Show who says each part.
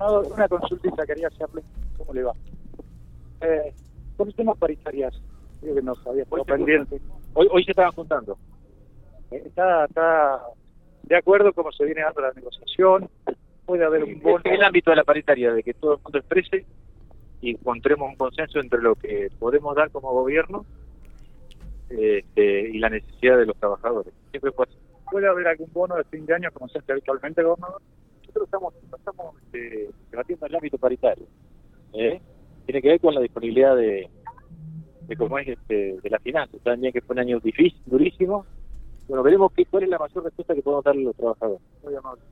Speaker 1: gobernador, una consultita quería hacerle. ¿Cómo le va? Eh, con el tema paritarias, creo que nos había estado pendiente.
Speaker 2: Hoy, hoy se estaban juntando.
Speaker 1: Eh, Está, está de acuerdo cómo se viene dando la negociación. Puede haber un bono.
Speaker 2: En el ámbito de la paritaria, de que todo el mundo exprese y encontremos un consenso entre lo que podemos dar como gobierno este, y la necesidad de los trabajadores. Siempre fue así.
Speaker 1: Puede haber algún bono de fin de año, como se hace habitualmente, gobernador.
Speaker 2: Nosotros estamos, estamos este, debatiendo el ámbito paritario. ¿eh? Tiene que ver con la disponibilidad de, de cómo es este, de la finanza. También que fue un año difícil, durísimo. Bueno, veremos qué, cuál es la mayor respuesta que podemos darle a los trabajadores.
Speaker 1: Muy amable.